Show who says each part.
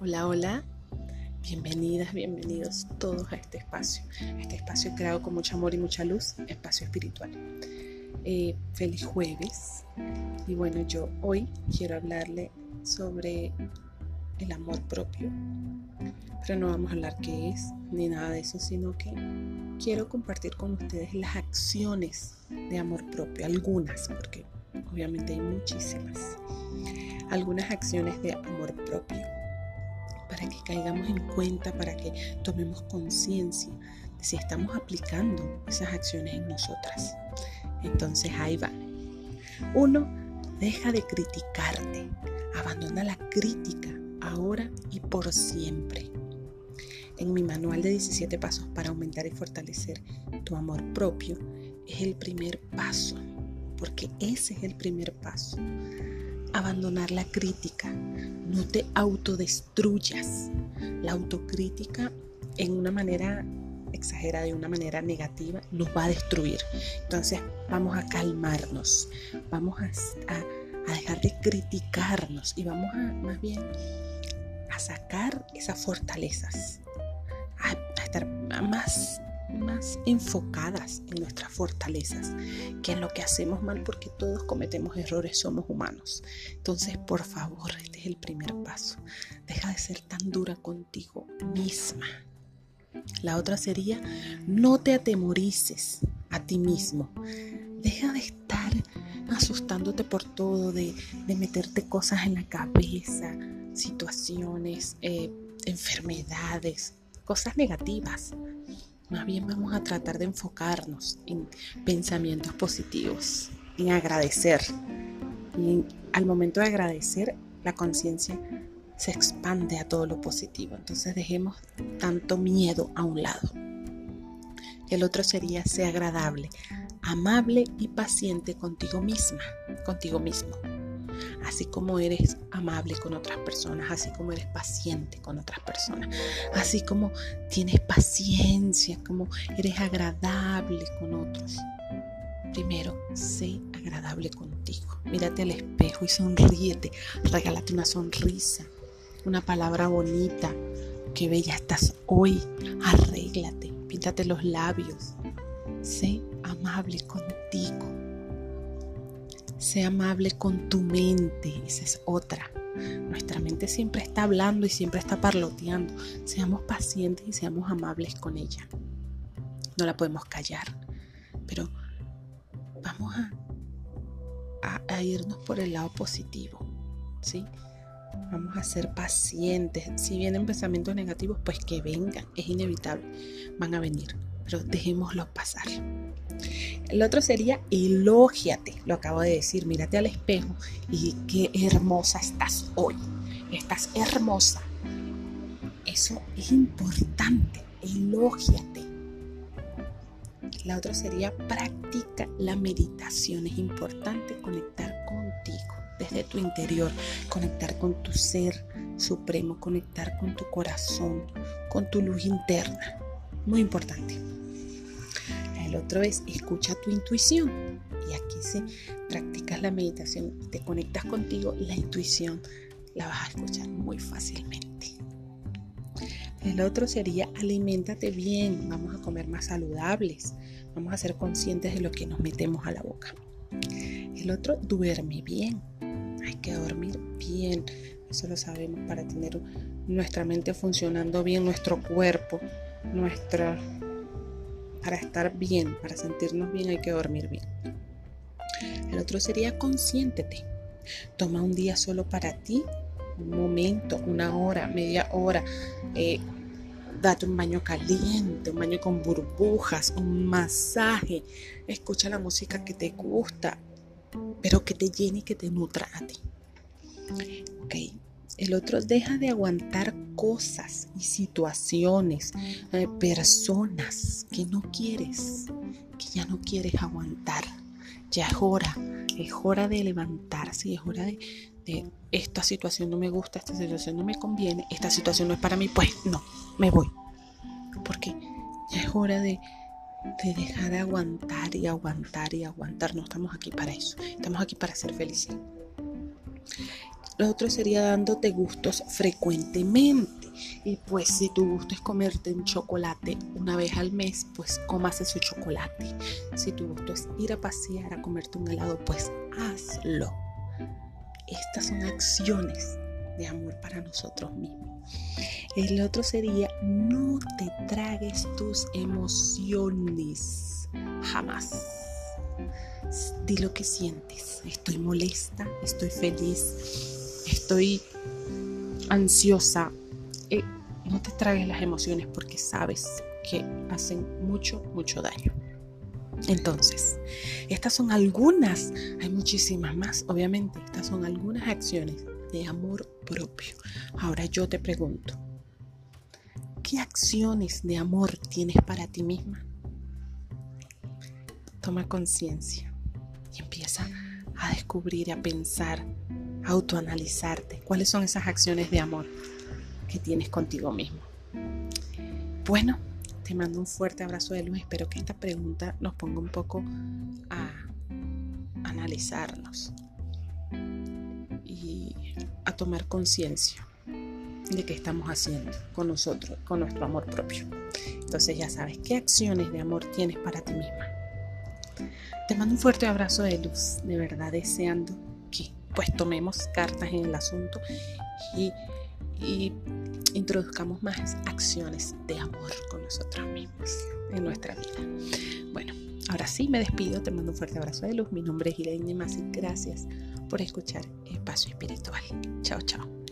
Speaker 1: Hola, hola. Bienvenidas, bienvenidos todos a este espacio. Este espacio creado con mucho amor y mucha luz, espacio espiritual. Eh, feliz jueves. Y bueno, yo hoy quiero hablarle sobre el amor propio. Pero no vamos a hablar qué es ni nada de eso, sino que quiero compartir con ustedes las acciones de amor propio, algunas, porque obviamente hay muchísimas. Algunas acciones de amor propio para que caigamos en cuenta, para que tomemos conciencia de si estamos aplicando esas acciones en nosotras. Entonces ahí va. Uno, deja de criticarte. Abandona la crítica ahora y por siempre. En mi manual de 17 pasos para aumentar y fortalecer tu amor propio es el primer paso, porque ese es el primer paso abandonar la crítica. No te autodestruyas. La autocrítica en una manera exagerada, de una manera negativa, nos va a destruir. Entonces vamos a calmarnos, vamos a, dejar de criticarnos y vamos a más bien a sacar esas fortalezas, a, a estar más más enfocadas en nuestras fortalezas que en lo que hacemos mal porque todos cometemos errores, somos humanos. Entonces, por favor, este es el primer paso. Deja de ser tan dura contigo misma. La otra sería, no te atemorices a ti mismo. Deja de estar asustándote por todo, de, meterte cosas en la cabeza, situaciones, eh, enfermedades, cosas negativas. Más bien vamos a tratar de enfocarnos en pensamientos positivos, en agradecer. Y al momento de agradecer, la conciencia se expande a todo lo positivo. Entonces dejemos tanto miedo a un lado. El otro sería ser agradable, amable y paciente contigo misma, contigo mismo así como eres amable con otras personas, así como eres paciente con otras personas, así como tienes paciencia, como eres agradable con otros. Primero, sé agradable contigo. Mírate al espejo y sonríete. Regálate una sonrisa, una palabra bonita. Qué bella estás hoy. Arréglate, píntate los labios. Sé amable contigo. Sé amable con tu mente, esa es otra. Nuestra mente siempre está hablando y siempre está parloteando. Seamos pacientes y seamos amables con ella. No la podemos callar, pero vamos a, a, irnos por el lado positivo, ¿sí? Vamos a ser pacientes. Si vienen pensamientos negativos, pues que vengan, es inevitable, van a venir, pero dejémoslos pasar. El otro sería elógiate, lo acabo de decir, mírate al espejo y qué hermosa estás hoy. Estás hermosa. Eso es importante, elógiate. La otra sería practica la meditación. Es importante conectar contigo desde tu interior, conectar con tu ser supremo, conectar con tu corazón, con tu luz interna. Muy importante. El otro es escucha tu intuición. Y aquí si practicas la meditación te conectas contigo, la intuición la vas a escuchar muy fácilmente. El otro sería aliméntate bien, vamos a comer más saludables, vamos a ser conscientes de lo que nos metemos a la boca. El otro, duerme bien, hay que dormir bien, eso lo sabemos para tener nuestra mente funcionando bien, nuestro cuerpo, nuestra para estar bien, para sentirnos bien hay que dormir bien. El otro sería consiéntete. Toma un día solo para ti, un momento, una hora, media hora. Eh, date un baño caliente, un baño con burbujas, un masaje. Escucha la música que te gusta, pero que te llene y que te nutra a ti. Ok, el otro deja de aguantar cosas y situaciones, eh, personas que no quieres, que ya no quieres aguantar. Ya es hora, es hora de levantarse, es hora de, esta situación no me gusta, esta situación no me conviene, esta situación no es para mí, pues no, me voy. Porque ya es hora de, de dejar de aguantar y aguantar y aguantar. No estamos aquí para eso, estamos aquí para ser felices. Lo otro sería dándote gustos frecuentemente. Y pues si tu gusto es comerte un chocolate una vez al mes, pues comas ese chocolate. Si tu gusto es ir a pasear a comerte un helado, pues hazlo. Estas son acciones de amor para nosotros mismos. El otro sería no te tragues tus emociones. Jamás. Di lo que sientes. Estoy molesta, estoy feliz, estoy ansiosa. Eh, no te tragues las emociones porque sabes que hacen mucho, mucho daño. Entonces, estas son algunas, hay muchísimas más, obviamente, estas son algunas acciones de amor propio. Ahora yo te pregunto, ¿qué acciones de amor tienes para ti misma? Toma conciencia y empieza a descubrir, a pensar, autoanalizarte. ¿Cuáles son esas acciones de amor que tienes contigo mismo? Bueno, te mando un fuerte abrazo de luz. Espero que esta pregunta nos ponga un poco a analizarnos y a tomar conciencia de qué estamos haciendo con nosotros, con nuestro amor propio. Entonces ya sabes qué acciones de amor tienes para ti misma. Te mando un fuerte abrazo de luz, de verdad deseando pues tomemos cartas en el asunto y, y introduzcamos más acciones de amor con nosotros mismos en nuestra vida. Bueno, ahora sí me despido, te mando un fuerte abrazo de luz. Mi nombre es Irene Masi, gracias por escuchar Espacio Espiritual. Chao, chao.